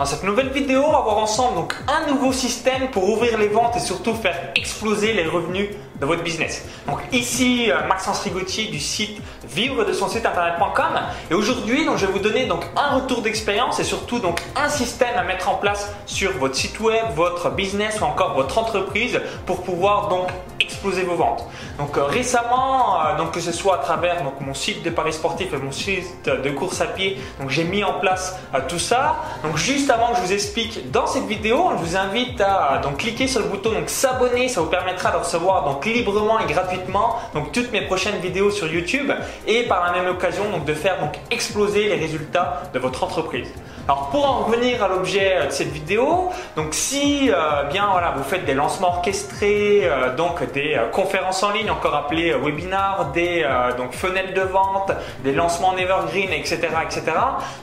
Dans cette nouvelle vidéo, on va voir ensemble donc un nouveau système pour ouvrir les ventes et surtout faire exploser les revenus de votre business. Donc ici euh, Maxence Rigotier du site vivre de son site internet.com et aujourd'hui donc je vais vous donner donc un retour d'expérience et surtout donc un système à mettre en place sur votre site web, votre business ou encore votre entreprise pour pouvoir donc exploser vos ventes. Donc euh, récemment, euh, que ce soit à travers mon site de paris sportif et mon site de course à pied, j'ai mis en place tout ça. Donc juste avant que je vous explique dans cette vidéo, je vous invite à cliquer sur le bouton donc s'abonner, ça vous permettra de recevoir librement et gratuitement donc toutes mes prochaines vidéos sur YouTube et par la même occasion de faire exploser les résultats de votre entreprise. Alors pour en revenir à l'objet de cette vidéo, donc si euh, bien voilà vous faites des lancements orchestrés, euh, donc des euh, conférences en ligne encore appelées webinars, des donc fenêtres de vente, des lancements en evergreen, etc., etc.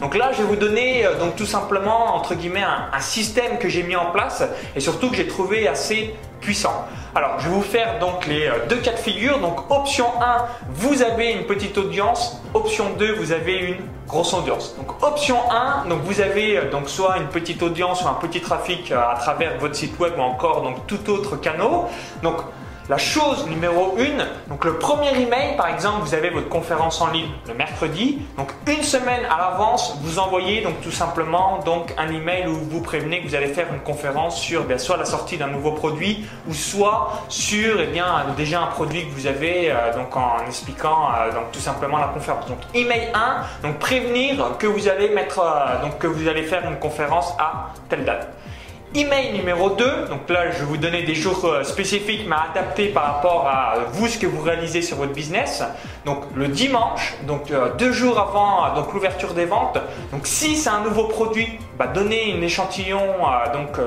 Donc là je vais vous donner donc tout simplement entre guillemets un, système que j'ai mis en place et surtout que j'ai trouvé assez puissant. Alors, je vais vous faire donc les euh, deux cas de figure. Donc, option 1, vous avez une petite audience. Option 2, vous avez une grosse audience. Donc, option 1, donc vous avez euh, donc soit une petite audience ou un petit trafic euh, à travers votre site web ou encore donc tout autre canal. Donc, la chose numéro une, donc le premier email, par exemple, vous avez votre conférence en ligne le mercredi. Donc une semaine à l'avance, vous envoyez donc tout simplement donc un email où vous prévenez que vous allez faire une conférence sur bien soit la sortie d'un nouveau produit ou soit sur eh déjà un produit que vous avez euh, donc en expliquant euh, donc tout simplement la conférence. Donc email 1, donc prévenir que vous allez mettre euh, que vous allez faire une conférence à telle date. Email numéro 2, donc là je vais vous donner des jours euh, spécifiques mais adaptés par rapport à vous ce que vous réalisez sur votre business. Donc le dimanche, donc euh, deux jours avant euh, l'ouverture des ventes. Donc si c'est un nouveau produit, bah, donnez un échantillon donc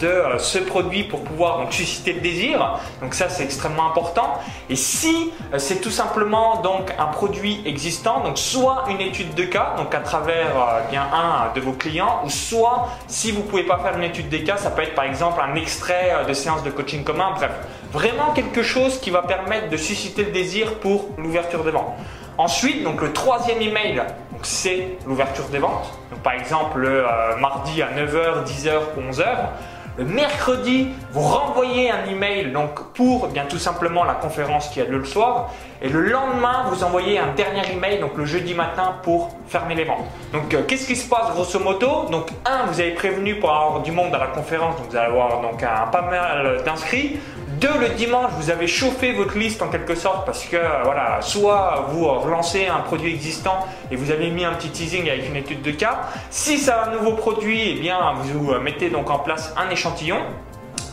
de ce produit pour pouvoir donc susciter le désir. Donc ça c'est extrêmement important. Et si c'est tout simplement donc un produit existant, donc soit une étude de cas, donc à travers bien un de vos clients, ou soit si vous pouvez pas faire une étude de cas ça peut être par exemple un extrait euh, de séance de coaching commun, bref, vraiment quelque chose qui va permettre de susciter le désir pour l'ouverture des ventes. Ensuite, le troisième email, c'est l'ouverture des ventes. Donc, par exemple, le euh, mardi à 9h, 10h ou 11h. Le mercredi, vous renvoyez un email donc pour bien tout simplement la conférence qui a lieu le soir. Et le lendemain, vous envoyez un dernier email, donc le jeudi matin, pour fermer les ventes. Donc, euh, qu'est-ce qui se passe grosso modo? Donc, un, vous avez prévenu pour avoir du monde à la conférence, donc vous allez avoir donc un pas mal d'inscrits. Deux, le dimanche, vous avez chauffé votre liste en quelque sorte parce que voilà, soit vous relancez un produit existant et vous avez mis un petit teasing avec une étude de cas. Si c'est un nouveau produit, eh bien vous mettez donc en place un échantillon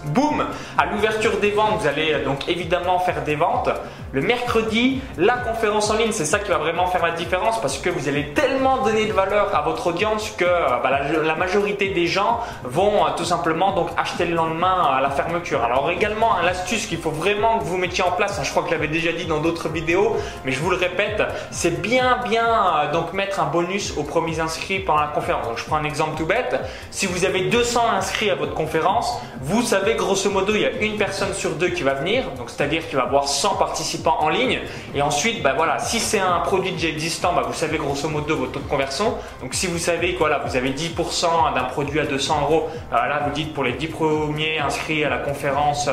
boum, à l'ouverture des ventes, vous allez donc évidemment faire des ventes. Le mercredi, la conférence en ligne, c'est ça qui va vraiment faire la différence parce que vous allez tellement donner de valeur à votre audience que bah, la, majorité des gens vont euh, tout simplement donc acheter le lendemain à la fermeture. Alors également, l'astuce qu'il faut vraiment que vous mettiez en place, hein, je crois que je l'avais déjà dit dans d'autres vidéos, mais je vous le répète, c'est bien bien euh, donc mettre un bonus aux premiers inscrits pendant la conférence. Donc je prends un exemple tout bête. Si vous avez 200 inscrits à votre conférence, vous savez grosso modo, il y a une personne sur deux qui va venir, donc c'est-à-dire qu'il va avoir 100 participants en ligne. Et ensuite, bah voilà, si c'est un produit déjà existant, bah vous savez grosso modo votre taux de conversion. Donc si vous savez que voilà, vous avez 10% d'un produit à 200 euros, bah là vous dites pour les 10 premiers inscrits à la conférence, euh,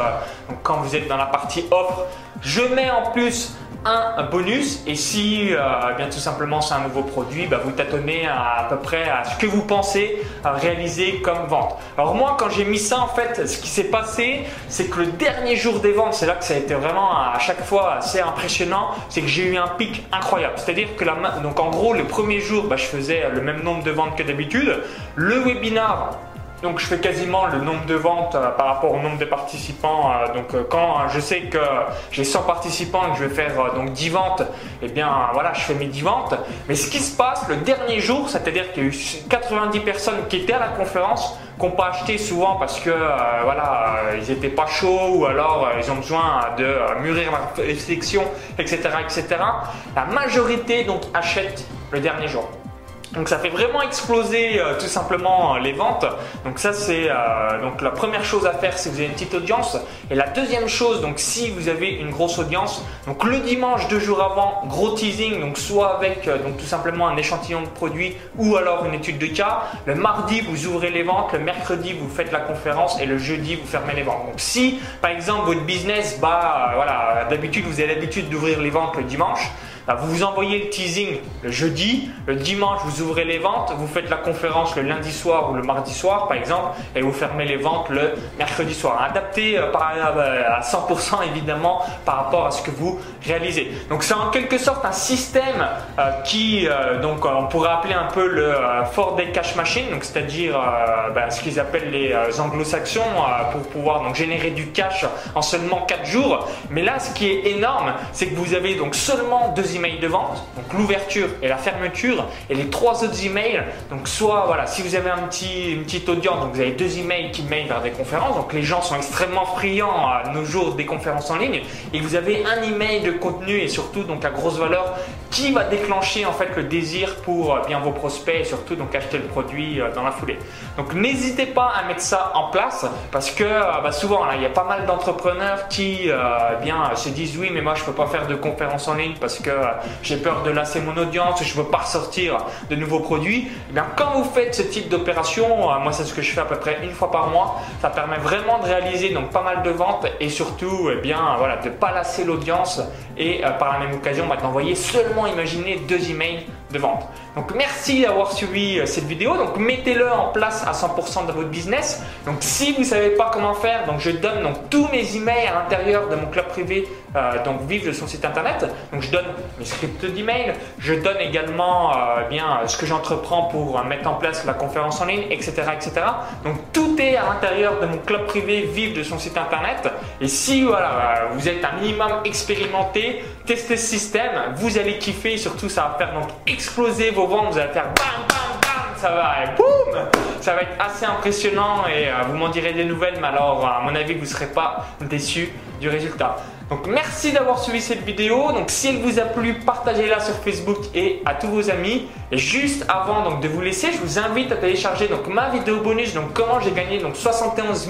donc quand vous êtes dans la partie offre, je mets en plus un bonus et si euh, bien tout simplement c'est un nouveau produit, bah, vous tâtonnez à, peu près à ce que vous pensez réaliser comme vente. Alors moi quand j'ai mis ça en fait, ce qui s'est passé, c'est que le dernier jour des ventes, c'est là que ça a été vraiment à chaque fois assez impressionnant, c'est que j'ai eu un pic incroyable. C'est-à-dire que la, donc en gros le premier jour, bah, je faisais le même nombre de ventes que d'habitude. Le webinar donc je fais quasiment le nombre de ventes euh, par rapport au nombre de participants. Euh, donc euh, quand je sais que j'ai 100 participants et que je vais faire donc 10 ventes, eh bien voilà, je fais mes 10 ventes. Mais ce qui se passe le dernier jour, c'est-à-dire qu'il y a eu 90 personnes qui étaient à la conférence, qui n'ont pas acheté souvent parce que voilà, ils n'étaient pas chauds ou alors ils ont besoin de mûrir la réflexion, etc., etc. La majorité donc achète le dernier jour. Donc ça fait vraiment exploser euh, tout simplement euh, les ventes. Donc ça c'est euh, la première chose à faire si vous avez une petite audience. Et la deuxième chose, donc si vous avez une grosse audience, donc le dimanche deux jours avant, gros teasing, donc soit avec donc tout simplement un échantillon de produits ou alors une étude de cas. Le mardi vous ouvrez les ventes, le mercredi vous faites la conférence et le jeudi vous fermez les ventes. Donc si par exemple votre business, bah voilà, d'habitude vous avez l'habitude d'ouvrir les ventes le dimanche. Bah, vous vous envoyez le teasing le jeudi, le dimanche vous ouvrez les ventes, vous faites la conférence le lundi soir ou le mardi soir par exemple et vous fermez les ventes le mercredi soir. Adapté euh, euh, à 100% évidemment par rapport à ce que vous réalisez. Donc c'est en quelque sorte un système euh, qui, donc on pourrait appeler un peu le Ford Day Cash Machine, donc c'est-à-dire bah, ce qu'ils appellent les anglo-saxons pour pouvoir donc générer du cash en seulement 4 jours. Mais là ce qui est énorme, c'est que vous avez donc seulement deux emails de vente, donc l'ouverture et la fermeture, et les trois autres emails. Donc soit voilà, si vous avez un petit, une petite audience, donc vous avez deux emails qui mailent vers des conférences. Donc les gens sont extrêmement friands à nos jours des conférences en ligne. Et vous avez un email de contenu et surtout donc à grosse valeur qui va déclencher en fait le désir pour euh, bien vos prospects et surtout donc acheter le produit euh, dans la foulée. Donc n'hésitez pas à mettre ça en place parce que euh, bah, souvent il y a pas mal d'entrepreneurs qui bien se disent oui mais moi je peux pas faire de conférences en ligne parce que j'ai peur de lasser mon audience, je veux pas ressortir de nouveaux produits. Eh bien, quand vous faites ce type d'opération, moi c'est ce que je fais à peu près une fois par mois, ça permet vraiment de réaliser donc pas mal de ventes et surtout eh bien voilà de pas lasser l'audience et par la même occasion bah, d'envoyer seulement imaginer deux emails de vente. Donc merci d'avoir suivi euh, cette vidéo. Donc mettez-le en place à 100% dans votre business. Donc si vous ne savez pas comment faire, donc je donne donc tous mes emails à l'intérieur de mon club privé, euh, donc vive de son site internet. Donc je donne mes scripts d'email, je donne également euh, bien ce que j'entreprends pour mettre en place la conférence en ligne, etc., etc. Donc tout est à l'intérieur de mon club privé vive de son site internet. Et si voilà vous êtes un minimum expérimenté, testez ce système, vous allez kiffer. Surtout ça va faire donc exploser vos ventes, vous allez faire bam bam bam, ça va boum Ça va être assez impressionnant et euh, vous m'en direz des nouvelles, mais alors à mon avis vous ne serez pas déçus du résultat. Donc merci d'avoir suivi cette vidéo. Donc si elle vous a plu, partagez-la sur Facebook et à tous vos amis. Et juste avant donc de vous laisser, je vous invite à télécharger donc ma vidéo bonus. Donc comment j'ai gagné donc 71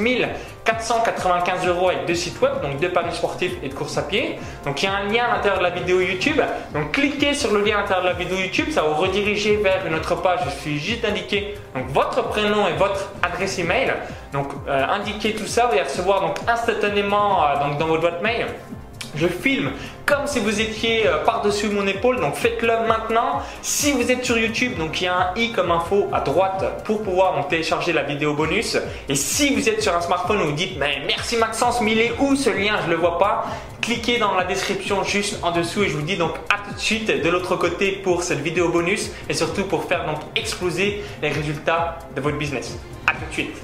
495 euros avec deux sites web, donc deux paris sportifs et de course à pied. Donc il y a un lien à l'intérieur de la vidéo YouTube. Donc cliquez sur le lien à l'intérieur de la vidéo YouTube, ça va vous rediriger vers une autre page. Je suis juste d'indiquer donc votre prénom et votre adresse email. Donc euh, indiquez tout ça, vous allez recevoir donc instantanément euh, donc dans votre boîte mail je filme comme si vous étiez euh, par-dessus mon épaule, donc faites-le maintenant. Si vous êtes sur YouTube, donc il y a un i comme info à droite pour pouvoir donc, télécharger la vidéo bonus. Et si vous êtes sur un smartphone et vous dites mais merci Maxence, mais il est où ce lien? Je ne le vois pas. Cliquez dans la description juste en dessous et je vous dis donc à tout de suite de l'autre côté pour cette vidéo bonus et surtout pour faire donc exploser les résultats de votre business. À tout de suite.